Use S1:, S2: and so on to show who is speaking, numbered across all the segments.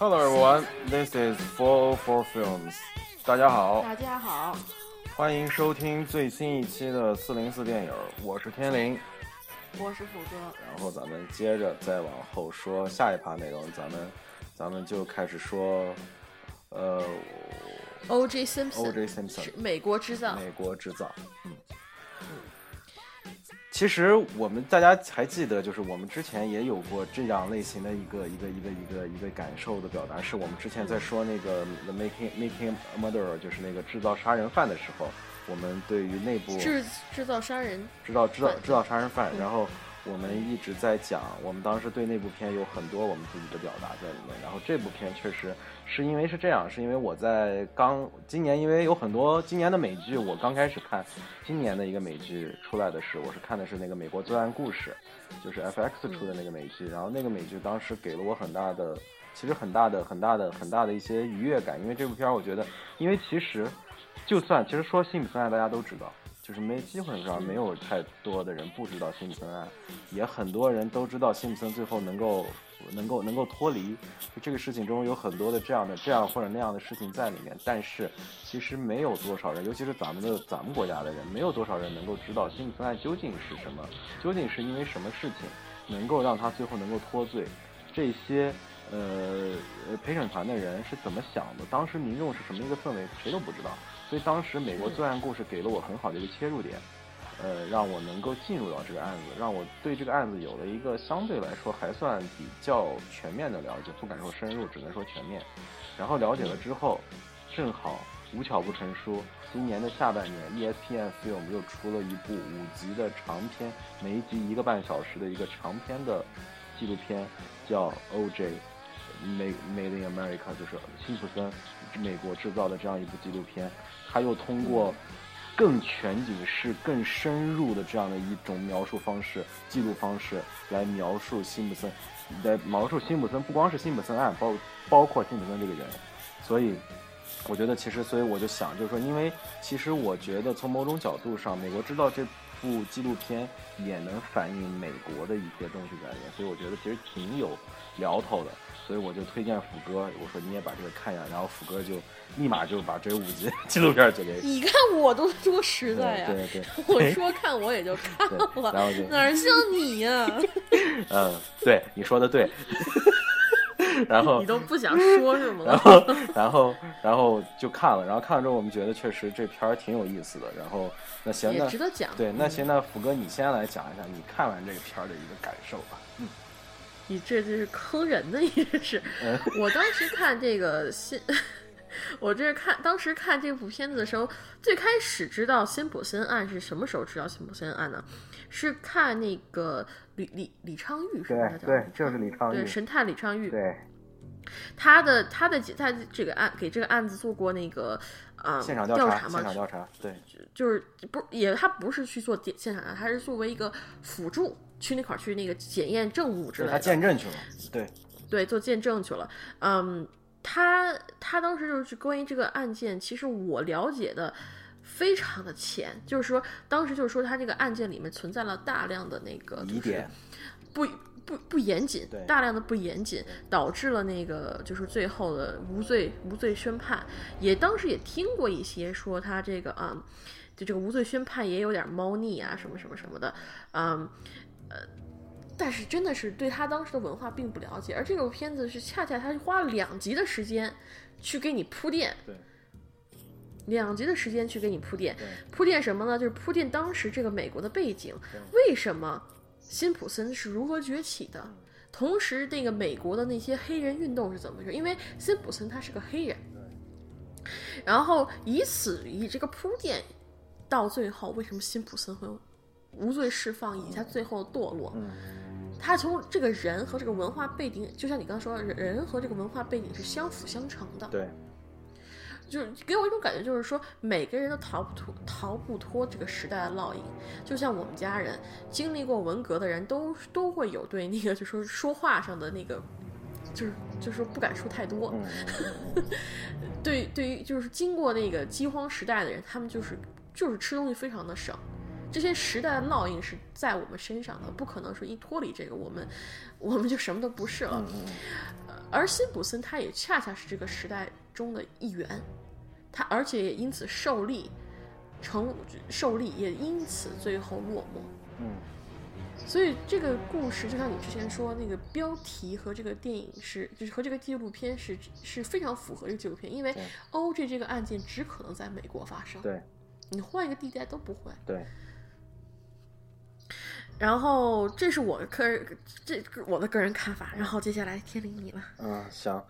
S1: Hello everyone, this is Four Four Films。大家好，
S2: 大家好，
S1: 欢迎收听最新一期的四零四电影，我是天灵。
S2: 我是虎哥。
S1: 然后咱们接着再往后说下一趴内容，咱们咱们就开始说，呃
S2: O.J.
S1: Simpson，，O.J. Simpson
S2: 是美国制造。
S1: 美国制造。嗯，其实我们大家还记得，就是我们之前也有过这样类型的一个一个一个一个一个感受的表达，是我们之前在说那个《The Making Making a Murderer》，就是那个制造杀人犯的时候，我们对于内部
S2: 制制造杀人，
S1: 知道知道
S2: 犯
S1: 知道杀人犯，
S2: 嗯。
S1: 然后我们一直在讲，我们当时对那部片有很多我们自己的表达在里面。然后这部片确实是因为是这样，是因为我在刚今年，因为有很多今年的美剧，我刚开始看今年的一个美剧出来的是，我是看的是那个《美国罪案故事》，就是 FX 出的那个美剧。然后那个美剧当时给了我很大的，其实很大的很大的很大的一些愉悦感，因为这部片儿我觉得，因为其实就算其实说辛普森案大家都知道。就是没基本上没有太多的人不知道辛普森案，也很多人都知道辛普森最后能够能够能够脱离，就这个事情中有很多的这样的这样或者那样的事情在里面，但是其实没有多少人，尤其是咱们的咱们国家的人，没有多少人能够知道辛普森案究竟是什么，究竟是因为什么事情能够让他最后能够脱罪，这些。呃，呃陪审团的人是怎么想的？当时民众是什么一个氛围，谁都不知道。所以当时美国罪案故事给了我很好的一个切入点，呃，让我能够进入到这个案子，让我对这个案子有了一个相对来说还算比较全面的了解，不敢说深入，只能说全面。然后了解了之后，正好无巧不成书，今年的下半年，ESPN Film 又出了一部五集的长片，每一集一个半小时的一个长篇的纪录片，叫 OJ，MA Made in America，就是辛普森美国制造的这样一部纪录片，他又通过更全景式、更深入的这样的一种描述方式、记录方式来描述辛普森，来描述辛普森不光是辛普森案，包包括辛普森这个人，所以。我觉得其实，所以我就想，就是说，因为其实我觉得从某种角度上，《美国知道》这部纪录片也能反映美国的一些东西在里面，所以我觉得其实挺有聊头的。所以我就推荐虎哥，我说你也把这个看一下，然后虎哥就立马就把这五集 纪录片就给
S2: 你看我都多实在呀、
S1: 对对 对，
S2: 我说看我也就看了，
S1: 然后就
S2: 哪儿像你呀、
S1: 嗯，对，你说的对。然后
S2: 你都不想说是吗
S1: 然？后，然后，然后就看了，然后看了之后，我们觉得确实这片儿挺有意思的。然后，那行，那
S2: 值得讲。
S1: 对，那行，那福哥你先来讲一下你看完这个片儿的一个感受吧。嗯，
S2: 你这就是坑人的，你这是。
S1: 嗯
S2: 我当时看这个新，我这是看当时看这部片子的时候，最开始知道辛普森案是什么时候知道辛普森案呢？是看那个李李李昌钰是吧？
S1: 对对，就是李昌钰
S2: 对
S1: 钰，
S2: 神探李昌钰，
S1: 对，
S2: 他的他的他这个案给这个案子做过那个啊、
S1: 现场调查，
S2: 调嘛
S1: 现，场调查，对，
S2: 就是不也他不是去做电现场调查，他是作为一个辅助去那块儿去那个检验证物之类的。
S1: 他见证去了，对，
S2: 对，做见证去了。嗯，他他当时就是关于这个案件，其实我了解的非常的浅，就是说当时就是说他这个案件里面存在了大量的那个
S1: 疑点，
S2: 不不不严谨，大量的不严谨，导致了那个就是最后的无罪无罪宣判。也当时也听过一些说他这个啊、就这个无罪宣判也有点猫腻啊，什么什么什么的，嗯呃。但是真的是对他当时的文化并不了解，而这个片子是恰恰他花了两集的时间去给你铺垫，
S1: 对，
S2: 两集的时间去给你铺垫，铺垫什么呢？就是铺垫当时这个美国的背景，为什么辛普森是如何崛起的，同时那个美国的那些黑人运动是怎么回事？因为辛普森他是个黑人，然后以此以这个铺垫，到最后为什么辛普森会无罪释放，以及他最后堕落？他从这个人和这个文化背景，就像你刚刚说的，人人和这个文化背景是相辅相成的。
S1: 对，
S2: 就是给我一种感觉，就是说每个人都逃不脱逃不脱这个时代的烙印。就像我们家人经历过文革的人都都会有对那个就说说话上的那个，就是就是不敢说太多。
S1: 嗯，
S2: 对对于就是经过那个饥荒时代的人，他们就是就是吃东西非常的省。这些时代的烙印是在我们身上的，不可能说一脱离这个，我们我们就什么都不是了。
S1: 嗯
S2: 而辛普森他也恰恰是这个时代中的一员，他而且也因此受力，成受力也因此最后落寞。
S1: 嗯，
S2: 所以这个故事就像你之前说，那个标题和这个电影是，就是和这个纪录片是是非常符合这个纪录片，因为
S1: 对
S2: OJ 这个案件只可能在美国发生，
S1: 对
S2: 你换一个地带都不会。
S1: 对，
S2: 然后这是我个人这我的个人看法，然后接下来天灵你了。
S1: 嗯，行。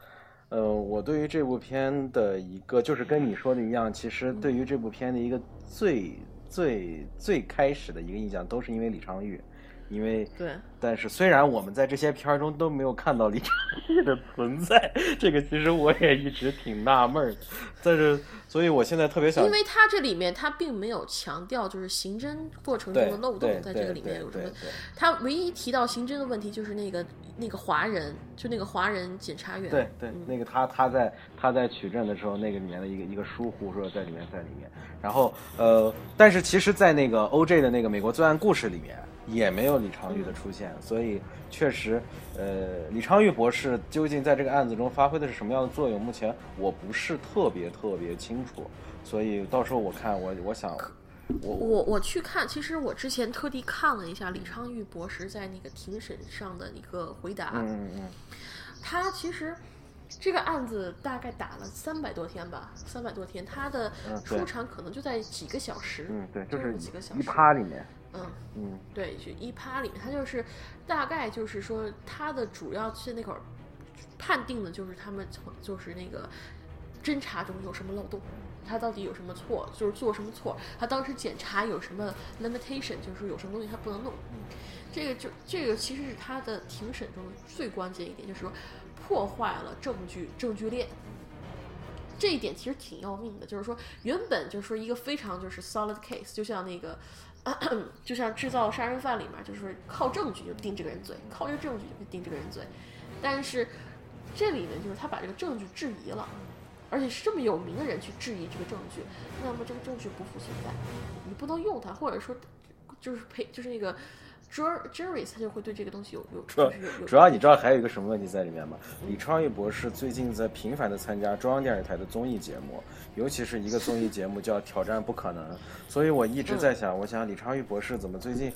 S1: 呃，我对于这部片的一个，就是跟你说的一样，其实对于这部片的一个最最最开始的一个印象，都是因为李昌钰，因为
S2: 对，
S1: 但是虽然我们在这些片儿中都没有看到李昌钰的存在，这个其实我也一直挺纳闷儿的。但是，所以我现在特别想
S2: 因为他这里面他并没有强调就是刑侦过程中的漏洞，在这个里面有什么？他唯一提到刑侦的问题就是那个那个华人，就那个华人检察员。
S1: 对对，那个他他在他在取证的时候，那个里面的一个一个疏忽说在里面在里面，然后呃，但是其实，在那个 OJ 的那个美国罪案故事里面，也没有李昌钰的出现，所以确实，呃，李昌钰博士究竟在这个案子中发挥的是什么样的作用，目前我不是特别特别清楚，所以到时候我看我我想我
S2: 我我去看，其实我之前特地看了一下李昌钰博士在那个庭审上的一个回答，
S1: 嗯嗯嗯
S2: 他其实这个案子大概打了三百多天吧，三百多天，他的出场可能就在几个小时，
S1: 嗯，对，就
S2: 就是几个小时。
S1: 一
S2: 时，
S1: 趴里面，
S2: 嗯。
S1: 嗯
S2: 对，就一趴里面，他就是大概就是说，他的主要是那会儿判定的就是他们从就是那个侦查中有什么漏洞，他到底有什么错，就是做什么错，他当时检查有什么 limitation，就是有什么东西他不能弄。这个就这个其实是他的庭审中最关键一点，就是说破坏了证据证据链。这一点其实挺要命的，就是说原本就是说一个非常就是 solid case，就像那个，就像制造杀人犯里面，就是靠证据就定这个人罪，靠这个证据就定这个人罪，但是这里面就是他把这个证据质疑了，而且是这么有名的人去质疑这个证据，那么这个证据不复存在，你不能用它，或者说就是赔就是那个 juries 他就会对这个东西有有
S1: 主要
S2: 就是有有
S1: 主要你知道还有一个什么问题在里面吗？李昌钰博士最近在频繁的参加中央电视台的综艺节目，尤其是一个综艺节目叫《挑战不可能》，所以我一直在想，我想李昌钰博士怎么最近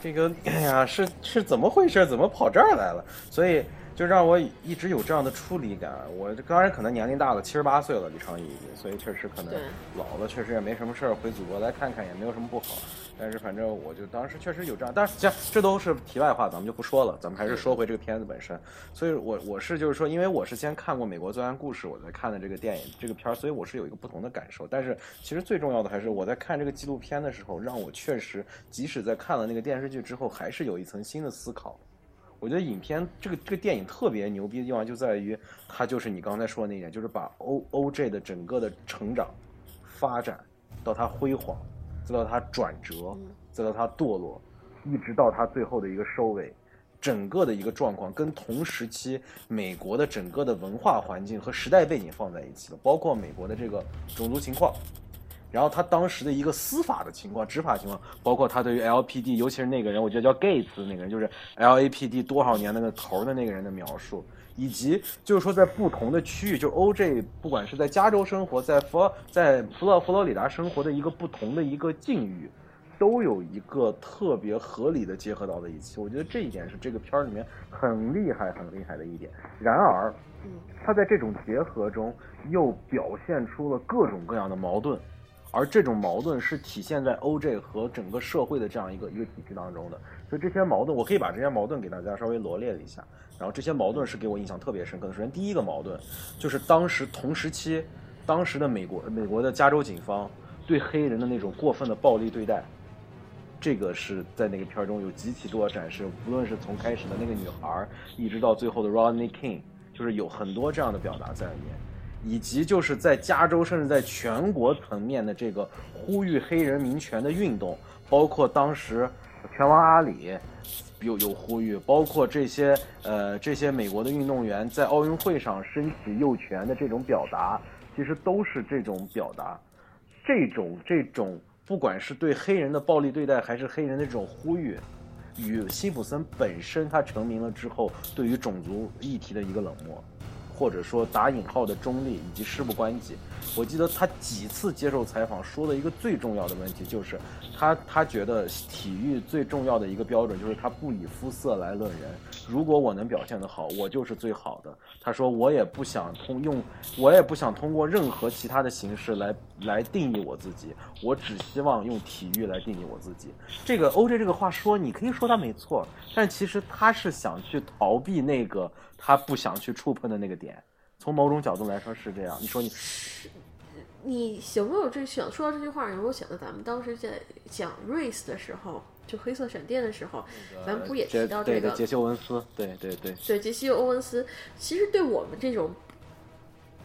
S1: 这个哎呀是是怎么回事？怎么跑这儿来了？所以就让我一直有这样的出离感。我当然可能年龄大了，七十八岁了，李昌钰已经，所以确实可能老了，确实也没什么事儿，回祖国来看看也没有什么不好。但是反正我就当时确实有这样，但是行，这都是题外话，咱们就不说了，咱们还是说回这个片子本身。所以我我是就是说，因为我是先看过《美国罪案故事》，我才看的这个电影这个片儿，所以我是有一个不同的感受。但是其实最重要的还是我在看这个纪录片的时候，让我确实即使在看了那个电视剧之后，还是有一层新的思考。我觉得影片这个这个电影特别牛逼的地方就在于，它就是你刚才说的那一点，就是把 O O J 的整个的成长、发展到他辉煌，再到他转折，再到他堕落，一直到他最后的一个收尾，整个的一个状况跟同时期美国的整个的文化环境和时代背景放在一起的，包括美国的这个种族情况。然后他当时的一个司法的情况、执法情况，包括他对于 LPD，尤其是那个人，我觉得叫 Gates 那个人，就是 LAPD 多少年那个头儿的那个人的描述，以及就是说在不同的区域，就 OJ 不管是在加州生活，在佛在佛罗佛罗里达生活的一个不同的一个境遇，都有一个特别合理的结合到了一起。我觉得这一点是这个片儿里面很厉害、很厉害的一点。然而，他在这种结合中又表现出了各种各样的矛盾，而这种矛盾是体现在 OJ 和整个社会的这样一个一个体系当中的。所以这些矛盾，我可以把这些矛盾给大家稍微罗列一下。然后这些矛盾是给我印象特别深刻的。首先，第一个矛盾就是当时同时期，当时的美国美国的加州警方对黑人的那种过分的暴力对待。这个是在那个片儿中有极其多的展示，无论是从开始的那个女孩，一直到最后的 Rodney King，就是有很多这样的表达在里面，以及就是在加州甚至在全国层面的这个呼吁黑人民权的运动，包括当时拳王阿里有有呼吁，包括这些呃这些美国的运动员在奥运会上升起右拳的这种表达，其实都是这种表达，这种这种不管是对黑人的暴力对待，还是黑人的这种呼吁，与辛普森本身他成名了之后对于种族议题的一个冷漠，或者说打引号的中立以及事不关己。我记得他几次接受采访说的一个最重要的问题就是，他他觉得体育最重要的一个标准就是他不以肤色来论人。如果我能表现得好，我就是最好的。他说我也不想通用，我也不想通过任何其他的形式来来定义我自己，我只希望用体育来定义我自己。这个 OJ 这个话说，你可以说他没错，但其实他是想去逃避那个他不想去触碰的那个点。从某种角度来说是这样。你说你，
S2: 你有没有这想说到这句话？有没有想到咱们当时在讲 race 的时候，就黑色闪电的时候，咱们不也提到这
S1: 个杰西·欧文斯？对对对，
S2: 对杰西·欧文斯，其实对我们这种，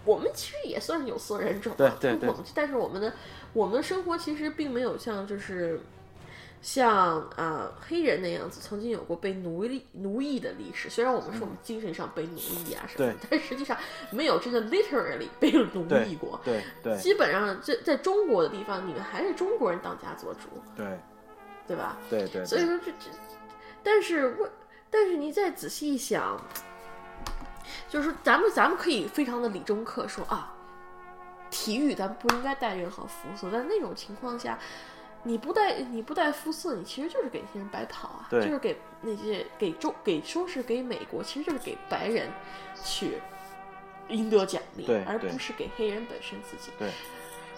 S2: 我们其实也算是有色人种，
S1: 对对对，
S2: 但是我们的我们的生活其实并没有像就是。像啊黑人那样子，曾经有过被奴役奴役的历史。虽然我们说我们精神上被奴役啊什么，但实际上没有真的 literally 被奴役过。
S1: 对对，
S2: 基本上在在中国的地方，你们还是中国人当家做主。
S1: 对，
S2: 对吧？
S1: 对对。
S2: 所以说这这，但是为但是你再仔细一想，就是咱们咱们可以非常的理中客说啊，体育咱不应该带任何肤色，在那种情况下。你不带你不带肤色，你其实就是给那些人白跑啊，就是给那些给中给说是给美国，其实就是给白人去赢得奖励，而不是给黑人本身自己。
S1: 对，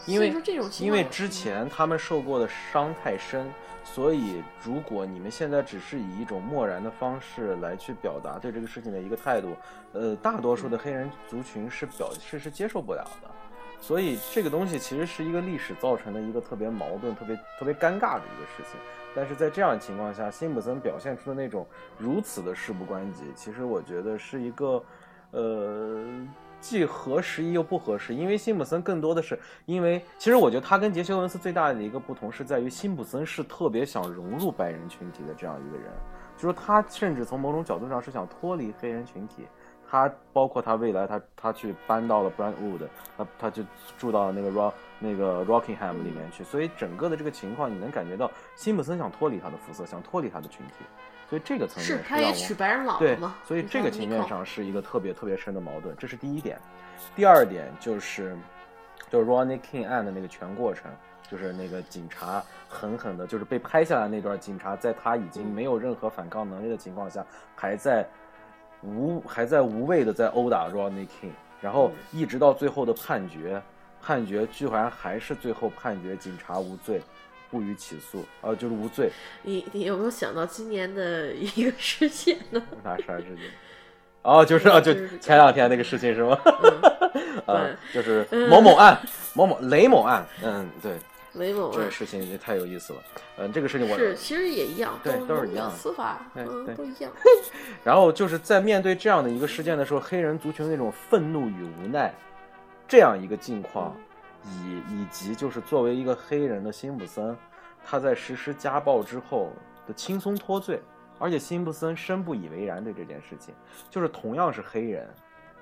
S1: 因为
S2: 这种
S1: 因为之前他们受过的伤太深，所以如果你们现在只是以一种漠然的方式来去表达对这个事情的一个态度，呃，大多数的黑人族群是表示是接受不了的。所以这个东西其实是一个历史造成的一个特别矛盾、特别特别尴尬的一个事情。但是在这样的情况下，辛普森表现出的那种如此的事不关己，其实我觉得是一个，呃，既合时宜又不合适。因为辛普森更多的是，因为其实我觉得他跟杰西·欧文斯最大的一个不同是在于，辛普森是特别想融入白人群体的这样一个人，就是他甚至从某种角度上是想脱离黑人群体。他包括他未来，他他去搬到了 Brentwood，他他就住到了那个 Rock 那个 Rockingham 里面去，所以整个的这个情况，你能感觉到辛普森想脱离他的肤色，想脱离他的群体，所以这个层面
S2: 是他也娶白人老
S1: 婆
S2: 嘛？
S1: 所以这个层面上是一个特别特别深的矛盾，这是第一点。第二点就是，就是 Ronnie King 案的那个全过程，就是那个警察狠狠的，就是被拍下来那段，警察在他已经没有任何反抗能力的情况下，还在。无还在无谓的在殴打 Rodney King，然后一直到最后的判决，判决居然还是最后判决警察无罪，不予起诉，呃，就是无罪。
S2: 你你有没有想到今年的一个事件呢？
S1: 啥事件？哦，就是啊，就前两天那个事情是吗？啊，就是某某案，某某雷某案，嗯，对。
S2: 雷某
S1: 这个事情也太有意思了，嗯，这个事情我
S2: 是其实也一样，
S1: 对，
S2: 都
S1: 是一样，
S2: 司法，嗯，都一样。
S1: 然后就是在面对这样的一个事件的时候，黑人族群那种愤怒与无奈，这样一个境况，以以及就是作为一个黑人的辛普森，他在实施家暴之后的轻松脱罪，而且辛普森深不以为然对这件事情，就是同样是黑人。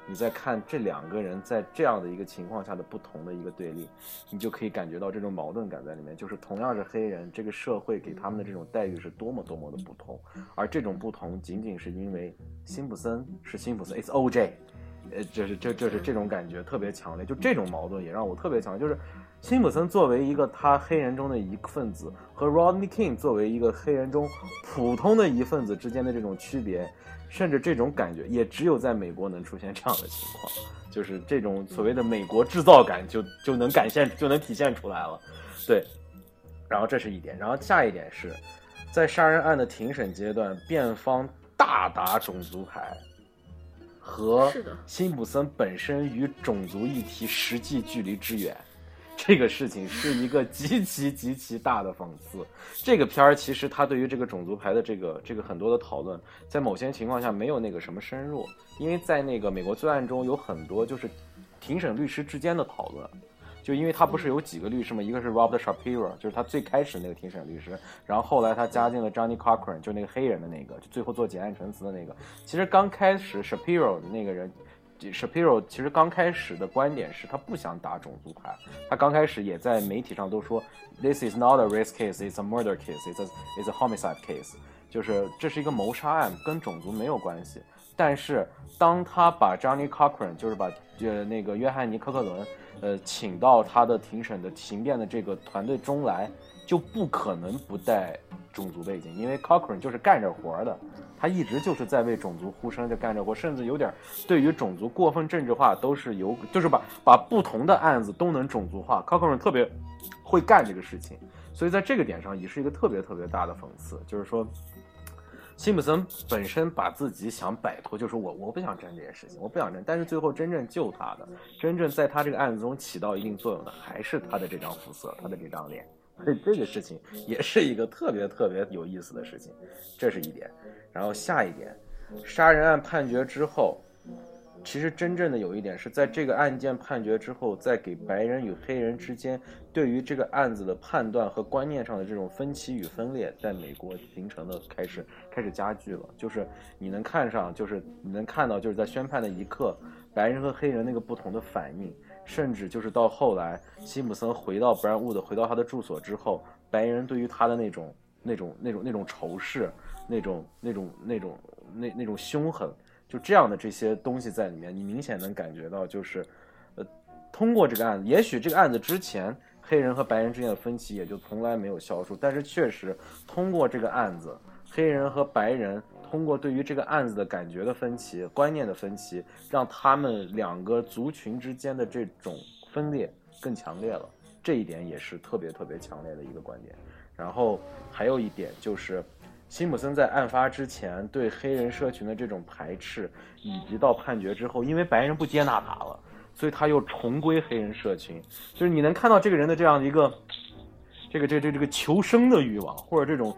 S1: 你在看这两个人在这样的一个情况下的不同的一个对立，你就可以感觉到这种矛盾感在里面。就是同样是黑人，这个社会给他们的这种待遇是多么多么的不同，而这种不同仅仅是因为辛普森是辛普森，It's O.J.，呃，就是这就是这种感觉特别强烈。就这种矛盾也让我特别强烈，就是辛普森作为一个他黑人中的一份子，和 Rodney King 作为一个黑人中普通的一份子之间的这种区别。甚至这种感觉也只有在美国能出现这样的情况，就是这种所谓的美国制造感就就能感现就能体现出来了，对。然后这是一点，然后下一点是，在杀人案的庭审阶段，辩方大打种族牌，和辛普森本身与种族议题实际距离之远。这个事情是一个极其极其大的讽刺。这个片儿其实它对于这个种族牌的这个这个很多的讨论，在某些情况下没有那个什么深入，因为在那个美国罪案中有很多就是庭审律师之间的讨论，就因为他不是有几个律师吗？一个是 Robert Shapiro，就是他最开始那个庭审律师，然后后来他加进了 Johnny Cochran，就那个黑人的那个，就最后做结案陈词的那个。其实刚开始 Shapiro 的那个人。Shapiro 其实刚开始的观点是他不想打种族牌，他刚开始也在媒体上都说，This is not a race case, it's a murder case, it's a it's a homicide case，就是这是一个谋杀案，跟种族没有关系。但是当他把 Johnny Cochran，就是把呃那个约翰尼科克伦，呃请到他的庭审的庭辩的这个团队中来，就不可能不带种族背景，因为 Cochran 就是干这活的，他一直就是在为种族呼声，就干这活，甚至有点对于种族过分政治化都是有，就是把把不同的案子都能种族化，Cochran 特别会干这个事情，所以在这个点上也是一个特别特别大的讽刺，就是说。辛普森本身把自己想摆脱，就是我我不想沾这件事情，我不想沾。但是最后真正救他的，真正在他这个案子中起到一定作用的，还是他的这张肤色，他的这张脸。所以这个事情也是一个特别特别有意思的事情，这是一点。然后下一点，杀人案判决之后。其实真正的有一点是在这个案件判决之后，在给白人与黑人之间对于这个案子的判断和观念上的这种分歧与分裂，在美国形成的开始开始加剧了。就是你能看上，就是你能看到，就是在宣判的一刻，白人和黑人那个不同的反应，甚至就是到后来，辛普森回到 Brownwood 回到他的住所之后，白人对于他的那种那种那种那种仇视，那种那种那种那那种凶狠。就这样的这些东西在里面，你明显能感觉到，就是，呃，通过这个案子，也许这个案子之前黑人和白人之间的分歧也就从来没有消除，但是确实通过这个案子，黑人和白人通过对于这个案子的感觉的分歧、观念的分歧，让他们两个族群之间的这种分裂更强烈了。这一点也是特别特别强烈的一个观点。然后还有一点就是。辛普森在案发之前对黑人社群的这种排斥，以及到判决之后，因为白人不接纳他了，所以他又重归黑人社群。就是你能看到这个人的这样的一个，这个这这这个求生的欲望，或者这种，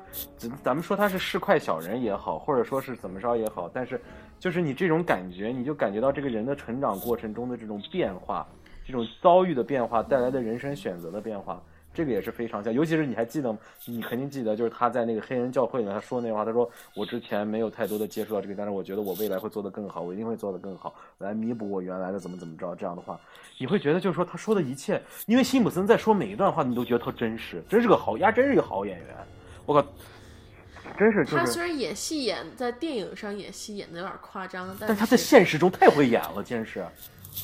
S1: 咱们说他是市侩小人也好，或者说是怎么着也好，但是就是你这种感觉，你就感觉到这个人的成长过程中的这种变化，这种遭遇的变化带来的人生选择的变化。这个也是非常像，尤其是你还记得，你肯定记得，就是他在那个黑人教会里面他说那话，他说我之前没有太多的接触到这个，但是我觉得我未来会做得更好，我一定会做得更好，来弥补我原来的怎么怎么着。这样的话，你会觉得就是说他说的一切，因为辛普森在说每一段话，你都觉得特真实，真是个好呀，真是一个好演员。我靠，真是。
S2: 他虽然演戏演在电影上演戏演的有点夸张，
S1: 但他在现实中太会演了，真是。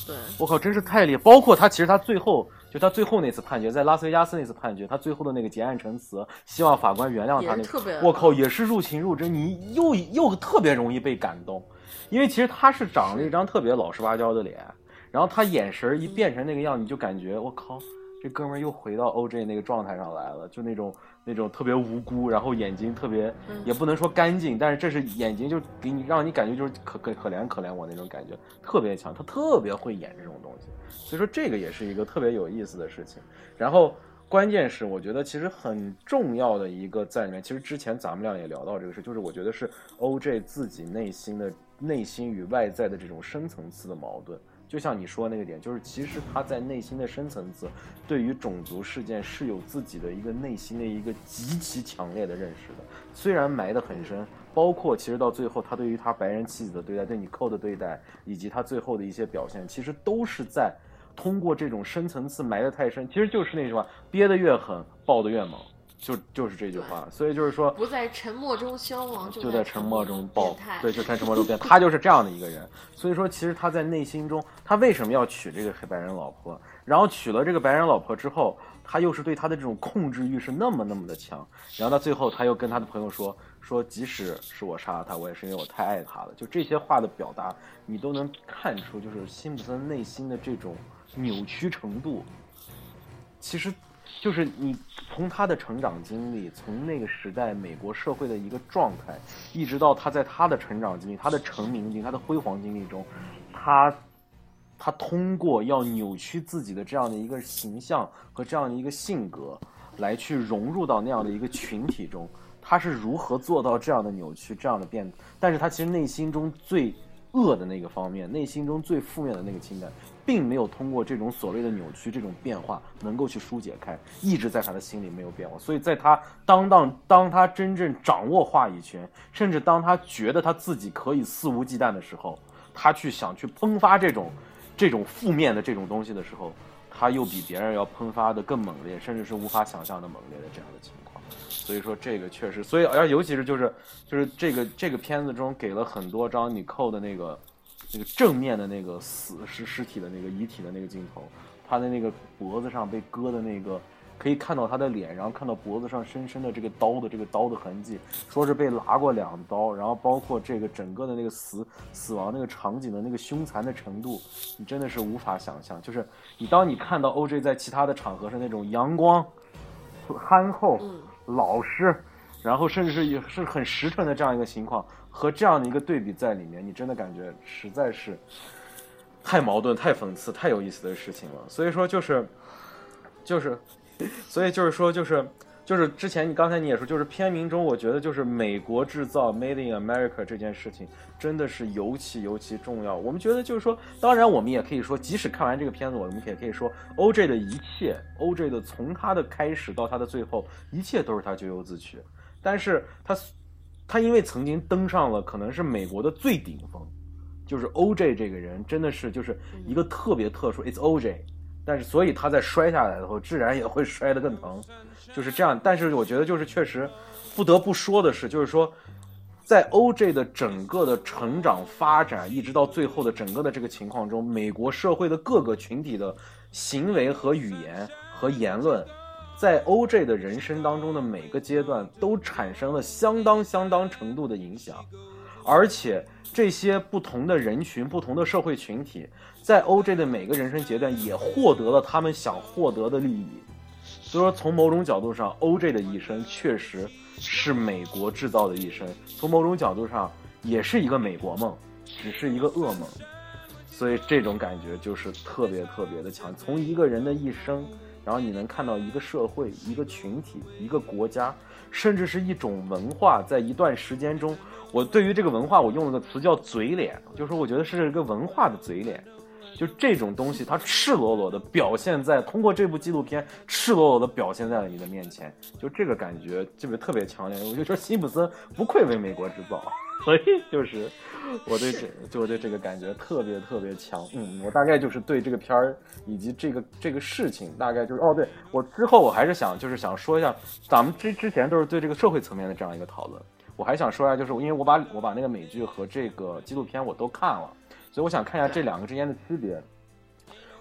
S2: 对。
S1: 我靠，真是太厉害！包括他，其实他最后。就他最后那次判决，在拉斯维加斯那次判决，他最后的那个结案陈词，希望法官原谅他那个，我靠，也是入情入真，你又又特别容易被感动，因为其实他是长了一张特别老实巴交的脸，然后他眼神一变成那个样，你就感觉我靠，这哥们又回到 OJ 那个状态上来了，就那种。那种特别无辜，然后眼睛特别，也不能说干净，但是这是眼睛就给你让你感觉就是可可可怜可怜我那种感觉特别强，他特别会演这种东西，所以说这个也是一个特别有意思的事情。然后关键是我觉得其实很重要的一个在里面，其实之前咱们俩也聊到这个事，就是我觉得是 OJ 自己内心的内心与外在的这种深层次的矛盾。就像你说那个点，就是其实他在内心的深层次，对于种族事件是有自己的一个内心的一个极其强烈的认识的。虽然埋得很深，包括其实到最后他对于他白人妻子的对待，对你扣的对待，以及他最后的一些表现，其实都是在通过这种深层次埋得太深。其实就是那句话，憋得越狠，爆得越猛。就就是这句话，所以就是说，
S2: 不在沉默中消亡，
S1: 就在沉默中爆。对，就
S2: 在
S1: 沉默中变。他就是这样的一个人。所以说，其实他在内心中，他为什么要娶这个黑白人老婆？然后娶了这个白人老婆之后，他又是对他的这种控制欲是那么那么的强。然后到最后，他又跟他的朋友说：“说即使是我杀了他，我也是因为我太爱他了。”就这些话的表达，你都能看出，就是辛普森内心的这种扭曲程度。其实。就是你从他的成长经历，从那个时代美国社会的一个状态，一直到他在他的成长经历、他的成名经历、他的辉煌经历中，他他通过要扭曲自己的这样的一个形象和这样的一个性格，来去融入到那样的一个群体中，他是如何做到这样的扭曲、这样的变？但是他其实内心中最恶的那个方面，内心中最负面的那个情感。并没有通过这种所谓的扭曲、这种变化，能够去疏解开，一直在他的心里没有变化。所以，在他当当当他真正掌握话语权，甚至当他觉得他自己可以肆无忌惮的时候，他去想去喷发这种这种负面的这种东西的时候，他又比别人要喷发的更猛烈，甚至是无法想象的猛烈的这样的情况。所以说这个确实，所以而尤其是就是就是这个这个片子中给了很多张你扣的那个那个正面的那个死尸尸体的那个遗体的那个镜头，他的那个脖子上被割的那个。可以看到他的脸，然后看到脖子上深深的这个刀的这个刀的痕迹，说是被拉过两刀，然后包括这个整个的那个死死亡那个场景的那个凶残的程度，你真的是无法想象。就是你当你看到 OJ 在其他的场合是那种阳光、憨厚、老实，然后甚至是也是很实诚的这样一个情况，和这样的一个对比在里面，你真的感觉实在是太矛盾、太讽刺、太有意思的事情了。所以说就是就是。所以就是说，就是就是之前你刚才你也说，就是片名中，我觉得就是美国制造 （Made in America） 这件事情真的是尤其尤其重要。我们觉得就是说，当然我们也可以说，即使看完这个片子，我们也可以说，OJ 的一切，OJ 的从他的开始到他的最后，一切都是他咎由自取。但是他他因为曾经登上了可能是美国的最顶峰，就是 OJ 这个人真的是就是一个特别特殊，It's OJ。但是，所以他在摔下来的时候，自然也会摔得更疼，就是这样。但是，我觉得就是确实，不得不说的是，就是说，在 OJ 的整个的成长发展，一直到最后的整个的这个情况中，美国社会的各个群体的行为和语言和言论，在 OJ 的人生当中的每个阶段，都产生了相当相当程度的影响，而且这些不同的人群、不同的社会群体。在 OJ 的每个人生阶段，也获得了他们想获得的利益。所以说，从某种角度上，OJ 的一生确实是美国制造的一生。从某种角度上，也是一个美国梦，只是一个噩梦。所以这种感觉就是特别特别的强。从一个人的一生，然后你能看到一个社会、一个群体、一个国家，甚至是一种文化，在一段时间中，我对于这个文化，我用了个词叫“嘴脸”，就是说，我觉得是一个文化的嘴脸。就这种东西，它赤裸裸的表现在通过这部纪录片，赤裸裸的表现在了你的面前。就这个感觉，这个特别强烈。我就说，辛普森不愧为美国制造，所以就是我对这，就对这个感觉特别特别强。嗯，我大概就是对这个片儿以及这个这个事情，大概就是哦，对我之后我还是想就是想说一下，咱们之之前都是对这个社会层面的这样一个讨论，我还想说一下，就是因为我把我把那个美剧和这个纪录片我都看了。所以我想看一下这两个之间的区别。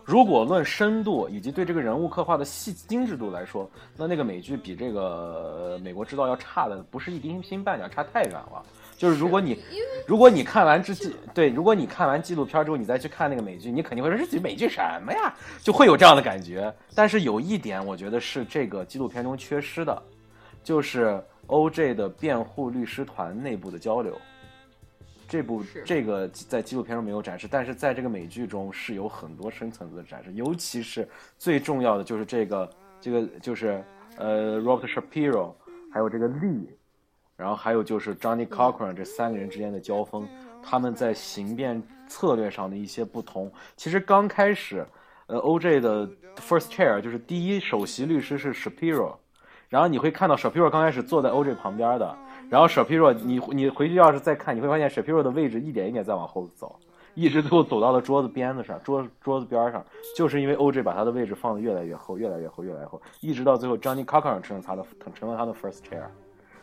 S1: 如果论深度以及对这个人物刻画的细精致度来说，那那个美剧比这个《美国制造》要差的不是一丁星半点，差太远了。就是如果你如果你看完之纪对，如果你看完纪录片之后，你再去看那个美剧，你肯定会说这美剧什么呀？就会有这样的感觉。但是有一点，我觉得是这个纪录片中缺失的，就是 OJ 的辩护律师团内部的交流。这部这个在纪录片中没有展示，但是在这个美剧中是有很多深层次的展示，尤其是最重要的就是这个这个就是呃 Robert Shapiro，还有这个 Lee，然后还有就是 Johnny Cochran 这三个人之间的交锋，他们在刑辩策略上的一些不同。其实刚开始，呃 OJ 的 First Chair 就是第一首席律师是 Shapiro，然后你会看到 Shapiro 刚开始坐在 OJ 旁边的。然后舍皮若，你你回去要是再看，你会发现舍皮若的位置一点一点在往后走，一直最后走到了桌子边子上，桌桌子边上，就是因为 OJ 把他的位置放的越来越后，越来越后，越来越后，一直到最后，Johnny Cochran 成了他的成了他的 first chair，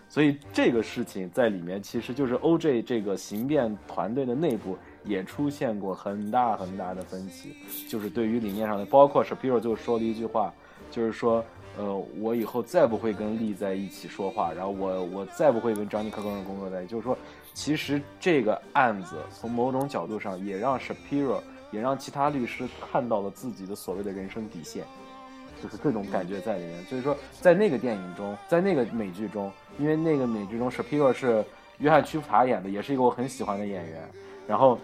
S1: 所以这个事情在里面其实就是 OJ 这个刑辩团队的内部也出现过很大很大的分歧，就是对于理念上的，包括 Shapiro 就说了一句话，就是说。呃，我以后再不会跟丽在一起说话，然后我我再不会跟张尼克工工作在一起。就是说，其实这个案子从某种角度上也让 Shapiro，也让其他律师看到了自己的所谓的人生底线，就是这种感觉在里面。所以说，在那个电影中，在那个美剧中，因为那个美剧中 Shapiro 是约翰屈服塔演的，也是一个我很喜欢的演员，然后。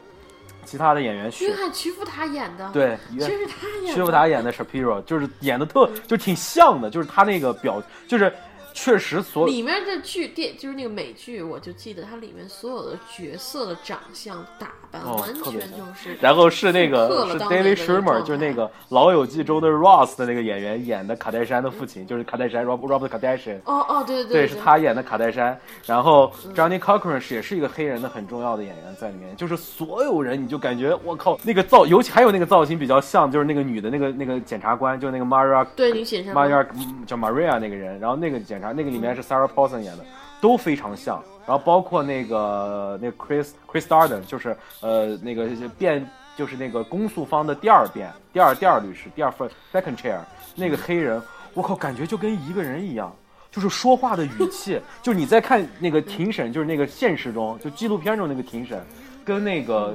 S1: 其他的演员，
S2: 约翰·屈服塔演的，
S1: 对，
S2: 其实他演，
S1: 的，徐福塔演的 Shapiro，就是演的特，就挺像的，就是他那个表，就是。确实，所
S2: 里面的剧电就是那个美剧，我就记得它里面所有的角色的长相打扮完全就是，
S1: 然后是那个是 David Schwimmer，就是那个《老友记》中的 Ross 的那个演员演的卡戴珊的父亲，就是卡戴珊 Rob Robert Kardashian。
S2: 哦哦，对
S1: 对对，对是他演的卡戴珊。然后 Johnny Cochran 是也是一个黑人的很重要的演员在里面，就是所有人你就感觉我靠，那个造尤其还有那个造型比较像，就是那个女的那个那个检察官，就是那个 Maria，
S2: 对，女检察
S1: 官 Maria 叫 Maria 那个人，然后那个检。察，那个里面是 Sarah Paulson 演的，都非常像。然后包括那个那个 Chris Chris Darden，就是呃那个辩就是那个公诉方的第二辩第二第二律师第二份 second chair 那个黑人，我靠，感觉就跟一个人一样。就是说话的语气，就是你在看那个庭审，就是那个现实中，就纪录片中那个庭审，跟那个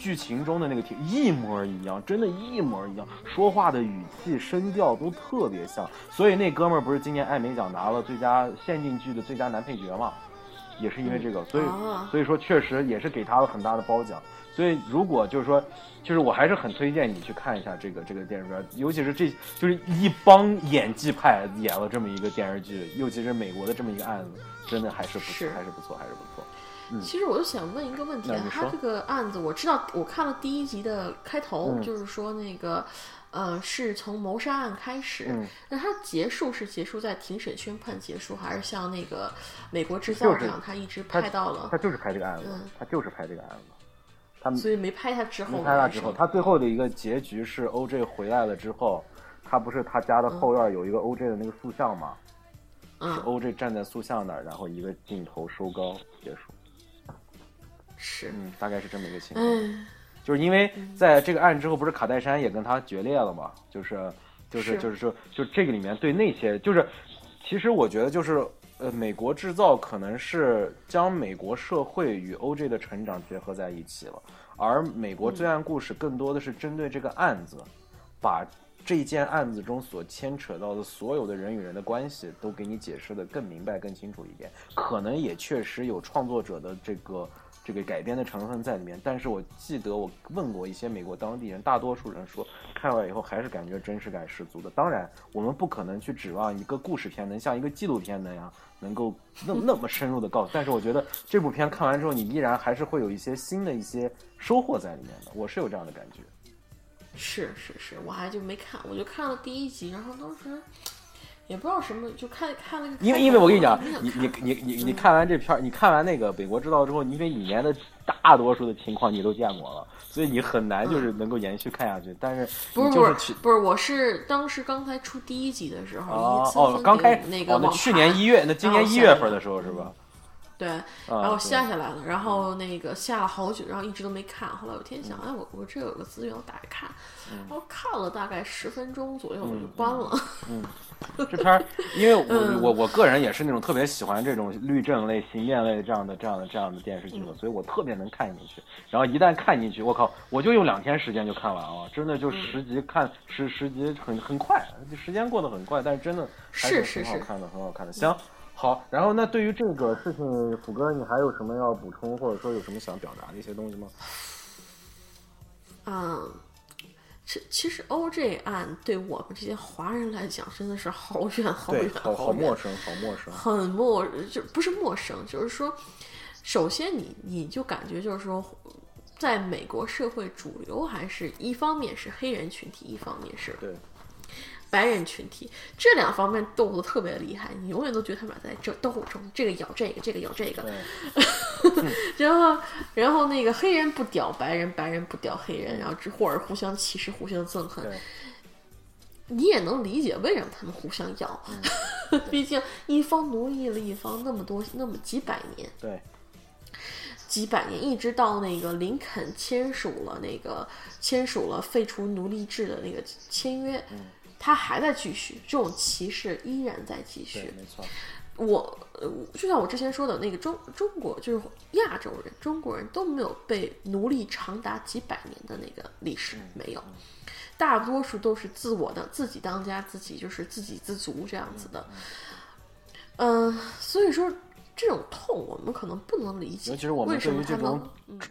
S1: 剧情中的那个铁一模一样，真的，一模一样。说话的语气、声调都特别像。所以那哥们儿不是今年艾美奖拿了最佳限定剧的最佳男配角嘛？也是因为这个，所以所以说确实也是给他了很大的褒奖。所以，如果就是说，就是我还是很推荐你去看一下这个这个电视剧，尤其是这就是一帮演技派演了这么一个电视剧，尤其是美国的这么一个案子，真的还是不错，还是不错，还是不错。嗯，
S2: 其实我就想问一个问题啊，他这个案子我知道，我看了第一集的开头，就是说那个呃，是从谋杀案开始，那它结束是结束在庭审宣判结束，还是像那个美国制造这样，他一直拍到了？
S1: 他就是拍这个案子，他就是拍这个案子。他们
S2: 所以没拍他之后，
S1: 没拍他之后，他最后的一个结局是 O.J. 回来了之后，他不是他家的后院有一个 O.J. 的那个塑像吗？是 O.J. 站在塑像那儿，然后一个镜头收高结束。
S2: 是，
S1: 嗯，大概是这么一个情况。就是因为在这个案之后，不是卡戴珊也跟他决裂了嘛？就是，就是，就是说，就这个里面对那些，就是，其实我觉得就是。呃，美国制造可能是将美国社会与 OJ 的成长结合在一起了，而美国罪案故事更多的是针对这个案子，把这件案子中所牵扯到的所有的人与人的关系都给你解释的更明白、更清楚一点。可能也确实有创作者的这个。这个改编的成分在里面，但是我记得我问过一些美国当地人，大多数人说看完以后还是感觉真实感十足的。当然，我们不可能去指望一个故事片能像一个纪录片那样能够那那么深入的告诉，但是我觉得这部片看完之后，你依然还是会有一些新的一些收获在里面的。我是有这样的感觉。
S2: 是是是，我还就没看，我就看了第一集，然后当时。也不知道什么，就看看那个。
S1: 因为因为我跟你讲，你你你你你看完这片儿，你看完那个《北国之道》之后，因为里面的大多数的情况你都见过了，所以你很难就是能够延续看下去。但是
S2: 不是不是不是，我是当时刚才出第一集的时候，哦
S1: 哦，刚开
S2: 那个
S1: 那去年一月，那今年一月份的时候是吧？
S2: 对，然后下下来了，然后那个下了好久，然后一直都没看。后来有天想，哎，我我这有个资源，我打开看，然后看了大概十分钟左右，我就关了。
S1: 嗯，这片儿，因为我我我个人也是那种特别喜欢这种律政类、刑辩类这样的、这样的、这样的电视剧的，所以我特别能看进去。然后一旦看进去，我靠，我就用两天时间就看完了，真的就十集看十十集很很快，时间过得很快，但是真的还是很好看的，很好看的。行。好，然后那对于这个事情，虎哥，你还有什么要补充，或者说有什么想表达的一些东西吗？
S2: 嗯，其其实 OJ 案对我们这些华人来讲，真的是好远好远，
S1: 好好陌生，好陌生，
S2: 很陌，就不是陌生，就是说，首先你你就感觉就是说，在美国社会主流还是一方面是黑人群体，一方面是
S1: 对。
S2: 白人群体这两方面斗得特别厉害，你永远都觉得他们俩在这斗争，这个咬这个，这个咬这个。然后，然后那个黑人不屌白人，白人不屌黑人，然后之或者互相歧视、互相憎恨。你也能理解为什么他们互相咬，毕竟一方奴役了一方那么多、那么几百年。
S1: 对，
S2: 几百年，一直到那个林肯签署了那个签署了废除奴隶制的那个签约。他还在继续，这种歧视依然在继续。
S1: 没错，
S2: 我呃，就像我之前说的那个中中国，就是亚洲人、中国人都没有被奴隶长达几百年的那个历史，没有，大多数都是自我的自己当家，自己就是自给自足这样子的。嗯，所以说这种痛我们可能不能理解，
S1: 尤其是我们对于这种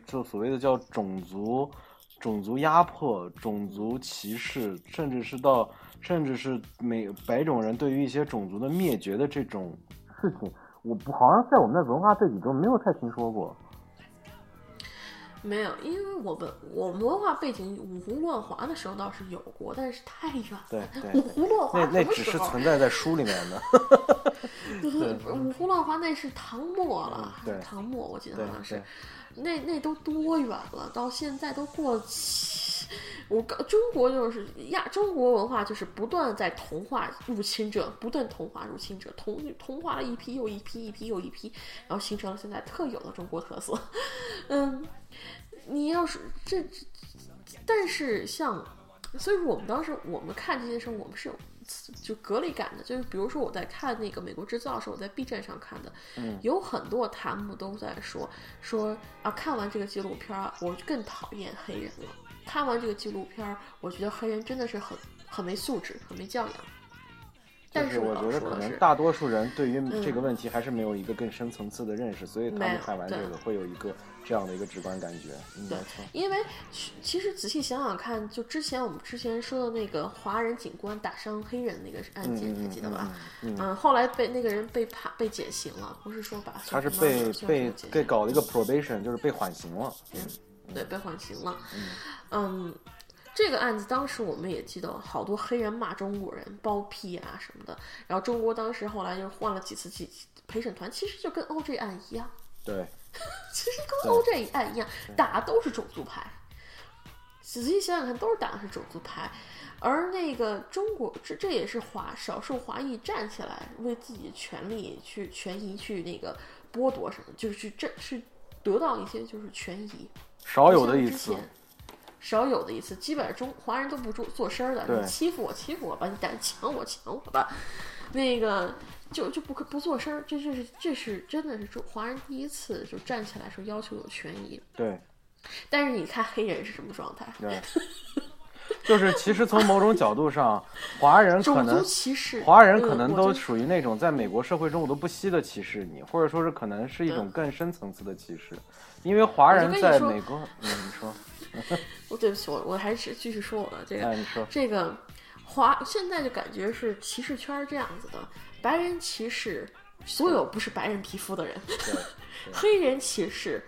S1: 就所谓的叫种族种族压迫、种族歧视，甚至是到。甚至是每白种人对于一些种族的灭绝的这种事情，我不好像在我们的文化背景中没有太听说过。
S2: 没有，因为我们我们文化背景五胡乱华的时候倒是有过，但是太远了。
S1: 对对，
S2: 五胡乱华
S1: 那那只是存在在书里面的。
S2: 五胡乱华那是唐末了，
S1: 对，
S2: 唐末我记得好像是，那那都多远了？到现在都过七。我告中国就是亚中国文化就是不断在同化入侵者，不断同化入侵者，同同化了一批又一批，一批又一批，然后形成了现在特有的中国特色。嗯，你要是这，但是像，所以说我们当时我们看这些时候，我们是有就隔离感的。就是比如说我在看那个《美国制造》的时候，我在 B 站上看的，
S1: 嗯
S2: 有很多弹幕都在说说啊，看完这个纪录片儿，我更讨厌黑人了。看完这个纪录片儿，我觉得黑人真的是很很没素质，很没教养。但
S1: 是我
S2: 我
S1: 觉得可能大多数人对于
S2: 嗯
S1: 这个问题还是没有一个更深层次的认识，所以他们看完这个会有一个这样的一个直观感觉。
S2: 对
S1: 错。
S2: 因为其其实仔细想想看，就之前我们之前说的那个华人警官打伤黑人那个案件，
S1: 嗯
S2: 还记得吧？
S1: 嗯嗯
S2: 嗯，后来被那个人被判被减刑了，不是说把
S1: 他是被被被搞了一个 probation，就是被缓刑了。
S2: 对，被缓刑了。嗯，这个案子当时我们也记得，好多黑人骂中国人包庇啊什么的。然后中国当时后来就换了几次几陪审团，其实就跟 OJ 案一样，
S1: 对，
S2: 其实跟 OJ 案一样，打的都是种族牌。仔细想想看，都是打的是种族牌。而那个中国，这这也是华少数华裔站起来为自己的权利去权益去那个剥夺什么，就是去争去得到一些就是权益。
S1: 少有的一次。
S2: 少有的一次，基本上中华人都不做做声儿的，你欺负我欺负我吧，你敢抢我抢我吧，那个就就不可不做声儿，这就是这是真的是中华人第一次就站起来说要求有权益，
S1: 对。
S2: 但是你看黑人是什么状态？
S1: 对，就是其实从某种角度上，华人可能
S2: 歧视，
S1: 华人可能都属于那种在美国社会中我都不惜的歧视你，或者说是可能是一种更深层次的歧视，因为华人在美国，嗯，你说，
S2: 我对不起我我还是继续说我的这个
S1: 哎，你说，
S2: 这个华现在就感觉是歧视圈这样子的，白人歧视所有不是白人皮肤的人，黑人歧视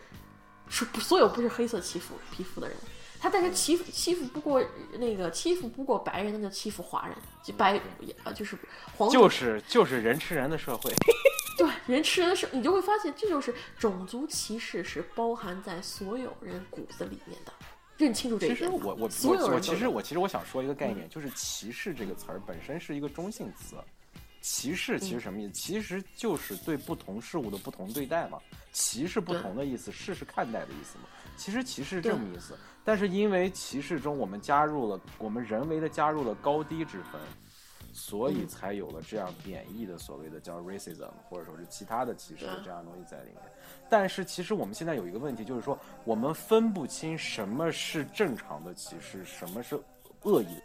S2: 是不所有不是黑色皮肤皮肤的人。他但是欺负欺负不过那个欺负不过白人，那就欺负华人，就白呃就是黄
S1: 就是就是人吃人的社会，
S2: 对人吃人的时候，你就会发现这就是种族歧视是包含在所有人骨子里面的，认清楚这一点吧。
S1: 其实我我我我其实我其实我想说一个概念，就是歧视这个词儿本身是一个中性词。歧视其实什么意思？其实就是对不同事物的不同对待嘛。歧视不同的意思，视是看待的意思嘛。其实歧视是这么意思，但是因为歧视中我们加入了我们人为的加入了高低之分，所以才有了这样贬义的所谓的叫 racism，或者说是其他的歧视的这样的东西在里面。但是其实我们现在有一个问题，就是说我们分不清什么是正常的歧视，什么是恶意的。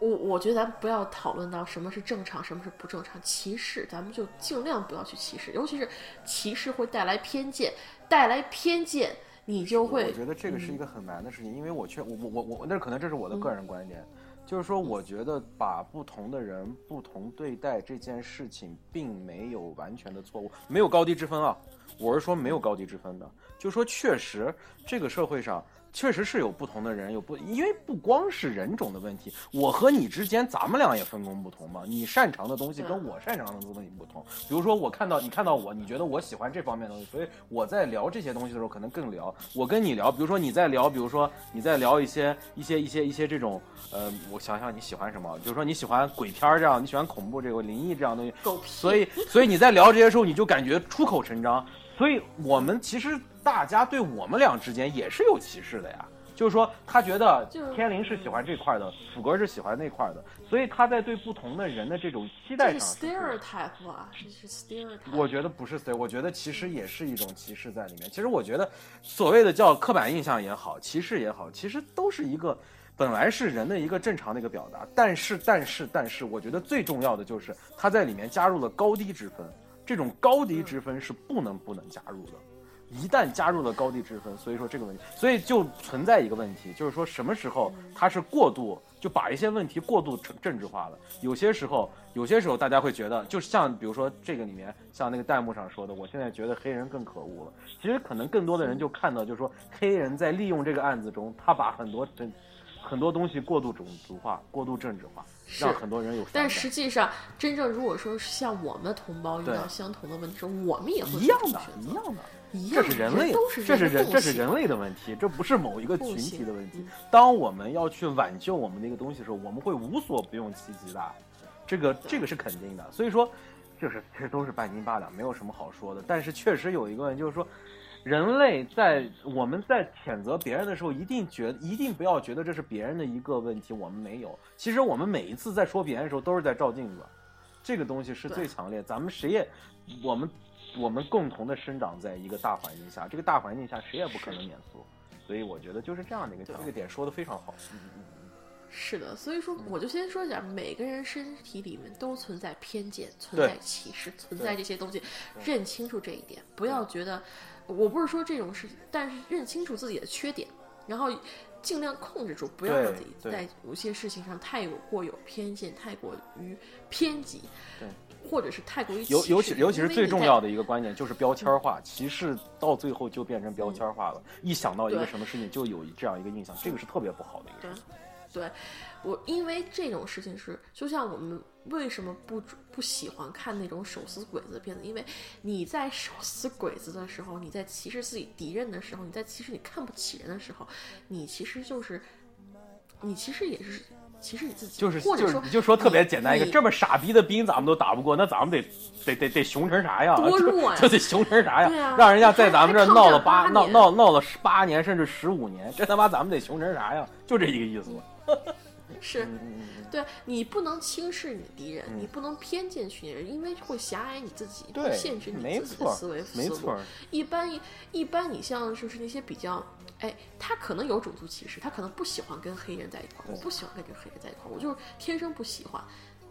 S2: 我我觉得咱们不要讨论到什么是正常，什么是不正常。歧视，咱们就尽量不要去歧视，尤其是歧视会带来偏见，带来偏见，你就会
S1: 我觉得这个是一个很难的事情，因为我确我我我我，那可能这是我的个人观点，就是说，我觉得把不同的人不同对待这件事情，并没有完全的错误，没有高低之分啊。我是说没有高低之分的，就说确实这个社会上。确实是有不同的人，有不，因为不光是人种的问题，我和你之间，咱们俩也分工不同嘛。你擅长的东西跟我擅长的东西不同。比如说，我看到你看到我，你觉得我喜欢这方面的东西，所以我在聊这些东西的时候，可能更聊。我跟你聊，比如说你在聊，比如说你在聊一些一些一些一些这种，呃，我想想你喜欢什么，比如说你喜欢鬼片儿这样，你喜欢恐怖这个灵异这样东西，
S2: 狗屁。
S1: 所以所以你在聊这些时候，你就感觉出口成章。所以我们其实大家对我们俩之间也是有歧视的呀。就是说，他觉得天灵是喜欢这块的，福格是喜欢那块的，所以他在对不同的人的这种期待上
S2: stereotype 啊，这是 stereotype。
S1: 我觉得不是 stay，我觉得其实也是一种歧视在里面。其实我觉得，所谓的叫刻板印象也好，歧视也好，其实都是一个本来是人的一个正常的一个表达。但是，但是，但是，我觉得最重要的就是他在里面加入了高低之分，这种高低之分是不能不能加入的。一旦加入了高低之分，所以说这个问题，所以就存在一个问题，就是说什么时候它是过度，就把一些问题过度政政治化了。有些时候，有些时候大家会觉得，就像比如说这个里面，像那个弹幕上说的，我现在觉得黑人更可恶了。其实可能更多的人就看到，就是说黑人在利用这个案子中，他把很多真。很多东西过度种族化、过度政治化，让很多人有
S2: 但。实际上，真正如果说是像我们的同胞遇到相同的问题时，我们也会
S1: 一样的，一样的。
S2: 一样，
S1: 这是人类，这是人，这是人类的问题，这不是某一个群体的问题
S2: 嗯。
S1: 当我们要去挽救我们的一个东西的时候，我们会无所不用其极的，这个这个是肯定的。所以说，就是这都是半斤八两，没有什么好说的。但是确实有一个问题，就是说，人类在我们在谴责别人的时候，一定觉一定不要觉得这是别人的一个问题，我们没有。其实我们每一次在说别人的时候，都是在照镜子，这个东西是最强烈。咱们谁也，我们我们共同的生长在一个大环境下，这个大环境下谁也不可能免俗。所以我觉得就是这样的一个
S2: 对
S1: 这个点说的非常好。嗯嗯嗯
S2: 是的，所以说我就先说一下，每个人身体里面都存在偏见、存在歧视、存在这些东西，认清楚这一点，不要觉得，我不是说这种事情，但是认清楚自己的缺点，然后尽量控制住，不要让自己在某些事情上太过过有偏见、太过于偏激，
S1: 对，
S2: 或者是太过于
S1: 尤尤其尤其是最重要的一个观点就是标签化，歧视到最后就变成标签化了。一想到一个什么事情就有这样一个印象，这个是特别不好的一个事情。
S2: 对，我因为这种事情是，就像我们为什么不不喜欢看那种手撕鬼子的片子，因为你在手撕鬼子的时候，你在歧视自己敌人的时候，你在歧视你看不起人的时候，你其实就是，你其实也是其实你自己，
S1: 就是
S2: 或者说
S1: 就是你就说特别简单一个，这么傻逼的兵咱们都打不过，那咱们得得得得熊成啥样？
S2: 多弱呀
S1: 就得熊成啥
S2: 对啊
S1: 样？让人家在咱们这儿闹了
S2: 八
S1: 闹闹闹了十八年甚至十五年，这他妈咱们得熊成啥样？就这一个意思。嗯嗯，
S2: 对你不能轻视你的敌人，
S1: 嗯
S2: 你不能偏见去人，因为会狭隘你自己，会限制你自己的思维思路。
S1: 没错，
S2: 一般一般，你像就是那些比较，哎，他可能有种族歧视，他可能不喜欢跟黑人在一块儿，我不喜欢跟这个黑人在一块儿，我就是天生不喜欢，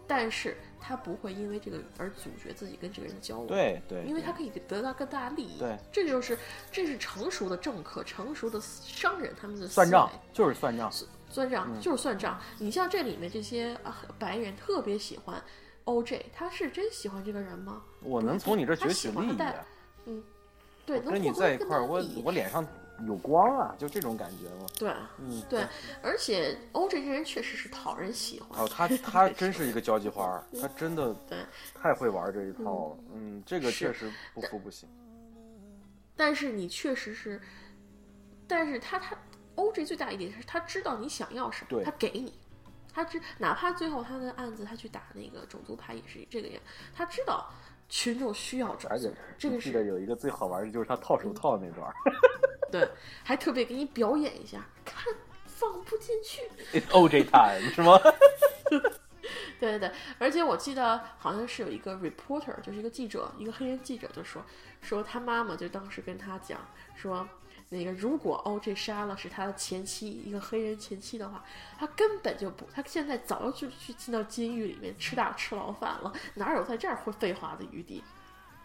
S2: 但是他不会因为这个而阻绝自己跟这个人的交往。。
S1: 对对，
S2: 因为他可以得到更大的利益，
S1: 对，
S2: 这就是这是成熟的政客、成熟的商人他们的
S1: 算账就是算账。
S2: 算账、
S1: 嗯
S2: 就是算账。你像这里面这些啊白人特别喜欢 OJ，他是真喜欢这个人吗？
S1: 我能从你这
S2: 他
S1: 攫取利益
S2: 喜欢他带
S1: 啊，
S2: 对，
S1: 跟你在一块儿，我我脸上 有光啊，就这种感觉嘛。
S2: 对
S1: 嗯，
S2: 对，而且 OJ 这人确实是讨人喜欢。
S1: 哦，他 他真是一个交际花，他真的
S2: 对，
S1: 太会玩这一套了。嗯，这个确实不服不行。
S2: 但是你确实是，但是他他 OJ 最大一点是他知道你想要什么，他给你。他知，哪怕最后他的案子他去打那个种族牌也是这个样，他知道群众需要种
S1: 而且，
S2: 这个
S1: 记得
S2: 是
S1: 有一个最好玩的就是他套手套那段儿
S2: 对，还特别给你表演一下，看放不进去。
S1: It's OJ time 是吗？
S2: 对对对，而且我记得好像是有一个 reporter，就是一个记者，一个黑人记者就说，说他妈妈就当时跟他讲说，那个如果 OJ 杀了是他的前妻，一个黑人前妻的话，他根本就不，他现在早就去进到监狱里面吃大吃牢饭了，哪有在这儿会废话的余地？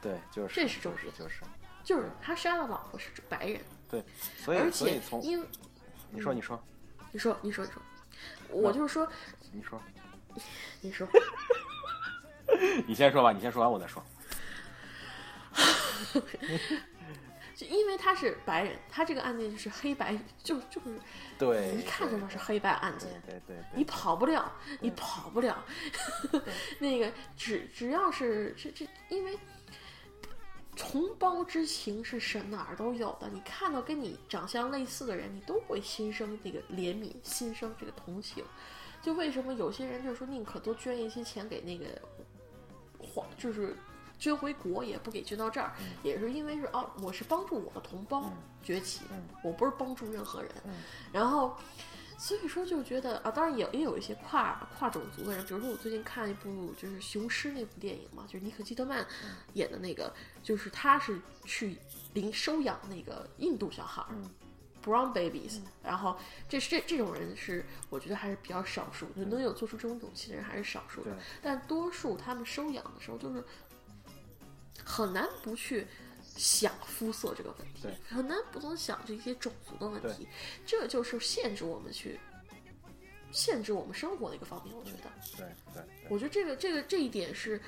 S1: 对，就是
S2: 这是
S1: 就是
S2: 重点
S1: 就是，
S2: 就是他杀了老婆是白人，
S1: 对，所
S2: 而
S1: 以所以
S2: 且
S1: 从
S2: 因为
S1: 你说你说
S2: 你说你说你说，我就是说
S1: 你说，
S2: 你说。
S1: 你先说吧，你先说完我再说。
S2: 就因为他是白人，他这个案件就是黑白，就就是
S1: 对，
S2: 一看就知道是黑白案件，
S1: 对对对
S2: 你跑不了，你跑不了。那个只只要是这这，因为同胞之情是神哪儿都有的，你看到跟你长相类似的人，你都会心生这个怜悯，心生这个同情。就为什么有些人就是说宁可多捐一些钱给那个黄，就是捐回国，也不给捐到这儿，也是因为是哦，我是帮助我的同胞崛起，
S1: 嗯
S2: 我不是帮助任何人。
S1: 嗯。
S2: 然后，所以说就觉得啊，当然也也有一些跨跨种族的人，比如说我最近看一部就是《雄狮》那部电影嘛，就是尼可基德曼
S1: 嗯
S2: 演的那个，就是他是去领收养那个印度小孩 Brown babies，、然后这是这这种人是我觉得还是比较少数，就能有做出这种勇气的人还是少数的，但多数他们收养的时候就是很难不去想肤色这个问题，很难不能想这些种族的问题，这就是限制我们去限制我们生活的一个方面。我觉得，
S1: 对对对，
S2: 我觉得这个这个这一点是。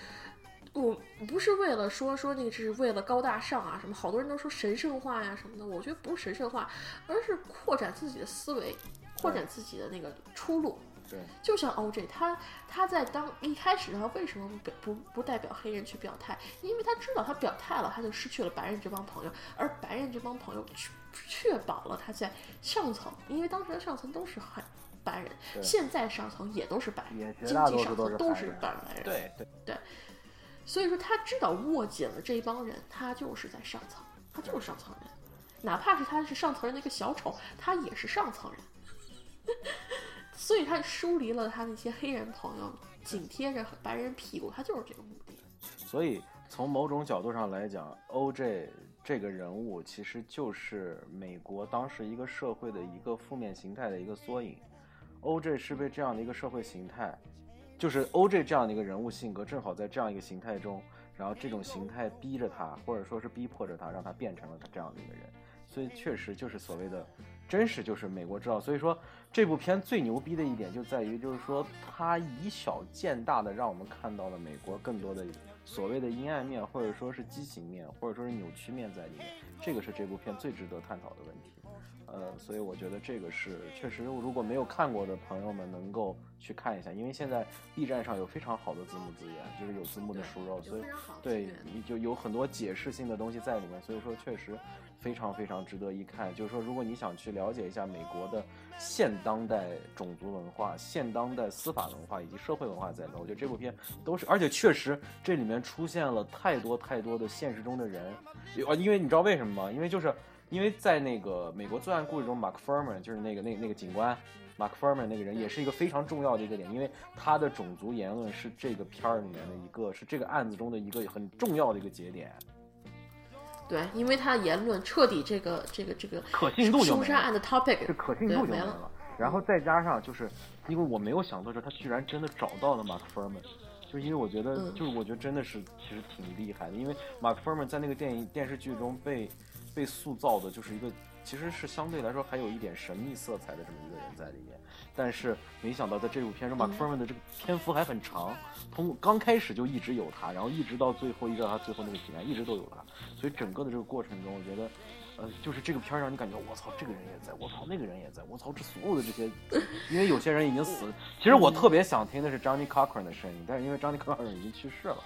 S2: 我不是为了说说那个，是为了高大上啊什么，好多人都说神圣化呀什么的，我觉得不是神圣化，而是扩展自己的思维，扩展自己的那个出路。
S1: 对，
S2: 就像 OJ，他他在当一开始他为什么不不不代表黑人去表态？因为他知道他表态了，他就失去了白人这帮朋友，而白人这帮朋友确确保了他在上层，因为当时的上层都是很白人，现在上层也都是白人，经济上层都是
S1: 白人
S2: 白白人，
S1: 对对，
S2: 所以说他知道握紧了这一帮人，他就是在上层，他就是上层人，哪怕是他是上层人的一个小丑，他也是上层人。所以他疏离了他那些黑人朋友，紧贴着白人屁股，他就是这个目的。
S1: 所以从某种角度上来讲，OJ 这个人物其实就是美国当时一个社会的一个负面形态的一个缩影。OJ 是被这样的一个社会形态，就是 OJ 这样的一个人物性格，正好在这样一个形态中，然后这种形态逼着他，或者说是逼迫着他，让他变成了他这样的一个人。所以确实就是所谓的真实，就是美国知道。所以说这部片最牛逼的一点就在于，就是说它以小见大的让我们看到了美国更多的所谓的阴暗面，或者说是畸形面，或者说是扭曲面在里面。这个是这部片最值得探讨的问题。呃，所以我觉得这个是确实，如果没有看过的朋友们能够去看一下，因为现在 B 站上有非常好的字幕资源，就是有字幕的熟肉，所以对你就有很多解释性的东西在里面，所以说确实非常非常值得一看。就是说，如果你想去了解一下美国的现当代种族文化、现当代司法文化以及社会文化在里面，我觉得这部片都是，而且确实这里面出现了太多太多的现实中的人，啊因为你知道为什么吗？因为就是因为在那个美国作案故事中，Mark Furman 就是那个那那个警官。Mark Furman 那个人也是一个非常重要的一个点，因为他的种族言论是这个片儿里面的一个，是这个案子中的一个很重要的一个节点。
S2: 对，因为他的言论彻底这个这个这个
S1: 可信度就
S2: 凶杀案的 topic
S1: 是可信度就没
S2: 了。
S1: 然后再加上就是，因为我没有想到是他居然真的找到了 Mark Furman，就是因为我觉得，
S2: 嗯
S1: 就是我觉得真的是其实挺厉害的，因为 Mark Furman 在那个电影电视剧中被被塑造的就是一个其实是相对来说还有一点神秘色彩的这么一个人在里面，但是没想到在这部片中，Mark
S2: 嗯
S1: Furman 的这个篇幅还很长，从刚开始就一直有他，然后一直到最后一直到他最后那个平安，一直都有他，所以整个的这个过程中，我觉得。呃，就是这个片儿让你感觉，我操，这个人也在，我操，那个人也在，我操，这所有的这些，因为有些人已经死了。其实我特别想听的是 Johnny Cochran 的声音，但是因为 Johnny Cochran 已经去世了，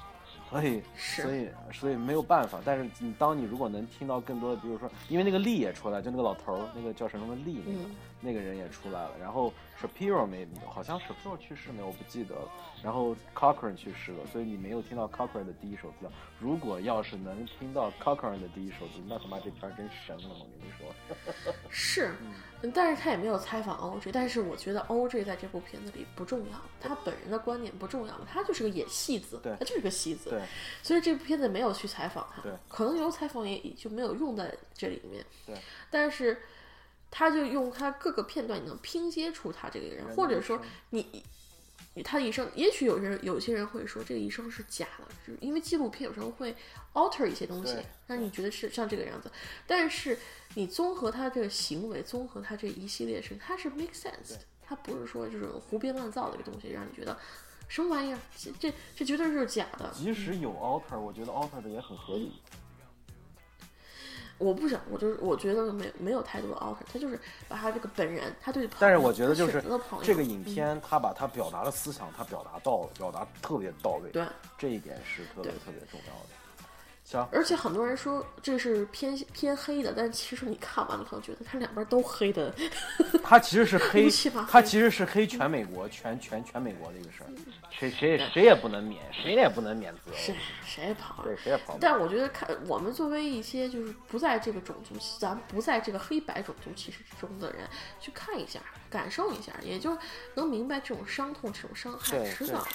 S1: 所以 所以所以没有办法。但是你当你如果能听到更多的，比如说，因为那个力也出来，就那个老头儿，那个叫什么力，那个、
S2: 嗯
S1: 那个人也出来了。然后 Shapiro 没，好像 Shapiro 去世没有，我不记得了。然后 Cochran 去世了，所以你没有听到 Cochran 的第一首资料。如果要是能听到 Cochran 的第一首资料，那他妈这片儿真神了，我跟你说。
S2: 是，嗯但是他也没有采访 OJ，但是我觉得 OJ 在这部片子里不重要，他本人的观点不重要，他就是个演戏子，
S1: 对
S2: 他就是个戏子，
S1: 对，
S2: 所以这部片子没有去采访他，
S1: 对
S2: 可能有采访也也就没有用在这里面，
S1: 对，
S2: 但是他就用他各个片段，你能拼接出他这个人，或者说你。他的一生，也许有人有些人会说这个一生是假的，就是因为纪录片有时候会 alter 一些东西
S1: 对，
S2: 让你觉得是像这个样子。但是你综合他这个行为，综合他这一系列事，他是 make sense 的，他不是说这种胡编乱造的一个东西，让你觉得什么玩意儿，这这这绝对是假的。
S1: 即使有 alter，我觉得 alter 的也很合理。
S2: 我不想，我就是我觉得没没有太多的 alter，他就是把他这个本人，他对朋友，
S1: 但是我觉得就是这个影片，他把他表达的思想，他表达到了，表达特别到位，
S2: 对。
S1: 这一点是特别特别重要的。行，
S2: 而且很多人说这是偏偏黑的，但其实你看完了可能觉得它两边都黑的。
S1: 它其实是黑
S2: 乌漆嘛，
S1: 他其实是黑全美国，全全全美国的一个事儿，谁谁也谁也不能免，谁也不能免责。
S2: 谁谁也跑了
S1: 对，。谁也跑不了。
S2: 但我觉得看我们作为一些就是不在这个种族，咱不在这个黑白种族歧视之中的人，去看一下，感受一下，也就能明白这种伤痛、这种伤害，迟早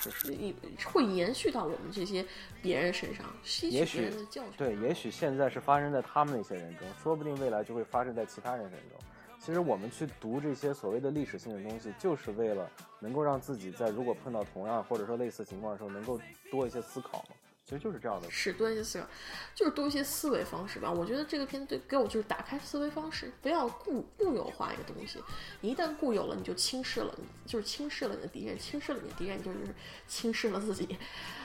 S2: 会延续到我们这些别人身上，吸
S1: 也许
S2: 取别人的教训。
S1: 对，也许现在是发生在他们那些人中，说不定未来就会发生在其他人身中。其实我们去读这些所谓的历史性的东西，就是为了能够让自己在如果碰到同样或者说类似情况的时候，能够多一些思考嘛。其实就是这样的。
S2: 是多一些思考，就是多一些思维方式吧。我觉得这个片子对给我就是打开思维方式，不要固固有化一个东西。你一旦固有了，你就轻视了，你就是轻视了你的敌人，轻视了你的敌人，你就是轻视了自己。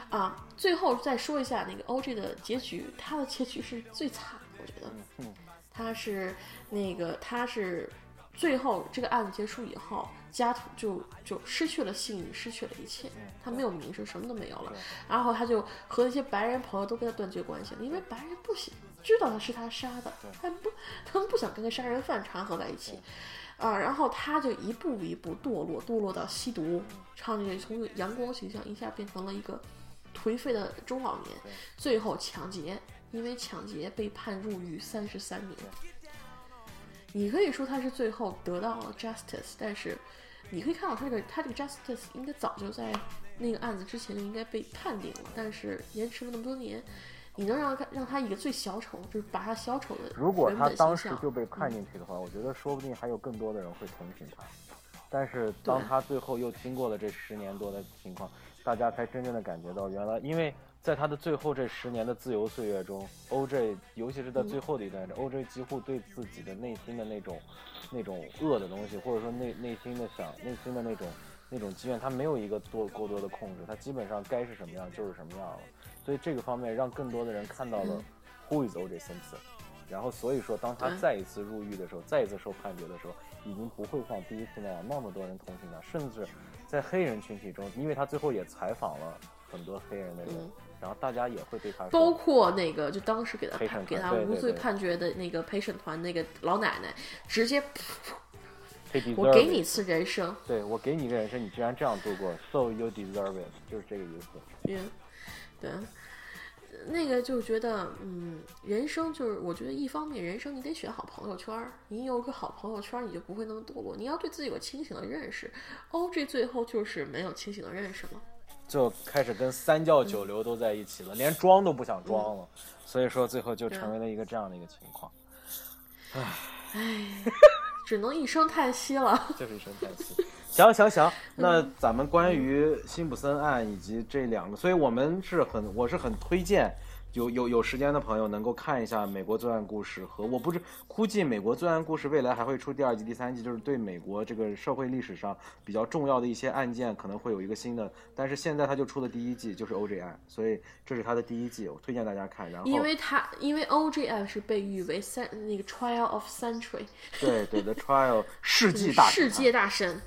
S2: 啊，最后再说一下那个 OG 的结局，他的结局是最惨的，我觉得。
S1: 嗯，
S2: 他是那个他是最后这个案子结束以后，家徒就就失去了信誉，失去了一切，他没有名声，什么都没有了。然后他就和那些白人朋友都跟他断绝关系了，因为白人不喜知道他是他杀的，他不他们不想跟个杀人犯掺和在一起。啊，然后他就一步一步堕落，堕落到吸毒，唱这从阳光形象一下变成了一个颓废的中老年，最后抢劫，因为抢劫被判入狱三十三年。你可以说他是最后得到了 justice，但是你可以看到他这个他这个 justice 应该早就在那个案子之前就应该被判定了，但是延迟了那么多年。你能让他让他一个最小丑，就是把他小丑的
S1: 如果他当时就被判进去的话，我觉得说不定还有更多的人会同情他。但是当他最后又经过了这十年多的情况，大家才真正的感觉到，原来因为在他的最后这十年的自由岁月中，OJ 尤其是在最后的一段，OJ 几乎对自己的内心的那种那种恶的东西，或者说内内心的想内心的那种那种积怨，他没有一个多过多的控制，他基本上该是什么样就是什么样了。所以这个方面让更多的人看到了 Who is O.J. Simpson，然后所以说当他再一次入狱的时候，再一次受判决的时候，已经不会像第一次那样那么多人同情他，甚至在黑人群体中，因为他最后也采访了很多黑人的人，然后大家也会对他，
S2: 包括那个就当时给他判给他无罪判决的那个陪审团那个老奶奶，直接，我给你一次人生，
S1: 对我给你一个人生，你居然这样度过，So you deserve it，就是这个意思。
S2: 嗯。对，那个就觉得，嗯，人生就是，我觉得一方面，人生你得选好朋友圈儿，你有个好朋友圈儿，你就不会那么堕落。你要对自己有清醒的认识。O.G. 最后就是没有清醒的认识了，
S1: 就开始跟三教九流都在一起了，连装都不想装了，所以说最后就成为了一个这样的一个情况。
S2: 唉，只能一声叹息了，
S1: 就是一声叹息。行行行，那咱们关于辛普森案以及这两个，所以我们是很，我是很推荐有有有时间的朋友能够看一下《美国罪案故事》和我不是估计《美国罪案故事》未来还会出第二季、第三季，就是对美国这个社会历史上比较重要的一些案件可能会有一个新的，但是现在他就出了第一季，就是 OJ 案，所以这是他的第一季，我推荐大家看。然后
S2: 因为他因为 OJ 案是被誉为三那个 Trial of Century，
S1: 对对的 Trial 世纪大
S2: 世界大神。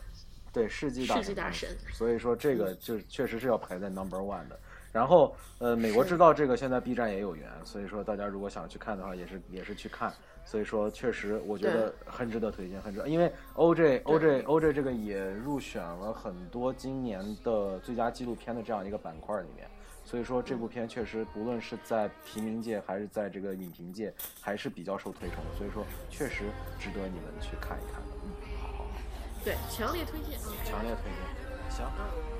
S1: 对世纪大
S2: 大神，
S1: 所以说这个就确实是要排在 number one 的。然后呃，美国制造这个现在 B 站也有源，所以说大家如果想去看的话，也是也是去看。所以说确实我觉得很值得推荐，很值。因为 OJ OJ OJ 这个也入选了很多今年的最佳纪录片的这样一个板块里面。所以说这部片确实不论是在平民界还是在这个影评界，还是比较受推崇的。所以说确实值得你们去看一看。
S2: 嗯，好对，强烈推荐啊！
S1: 强烈推荐，行，行，好。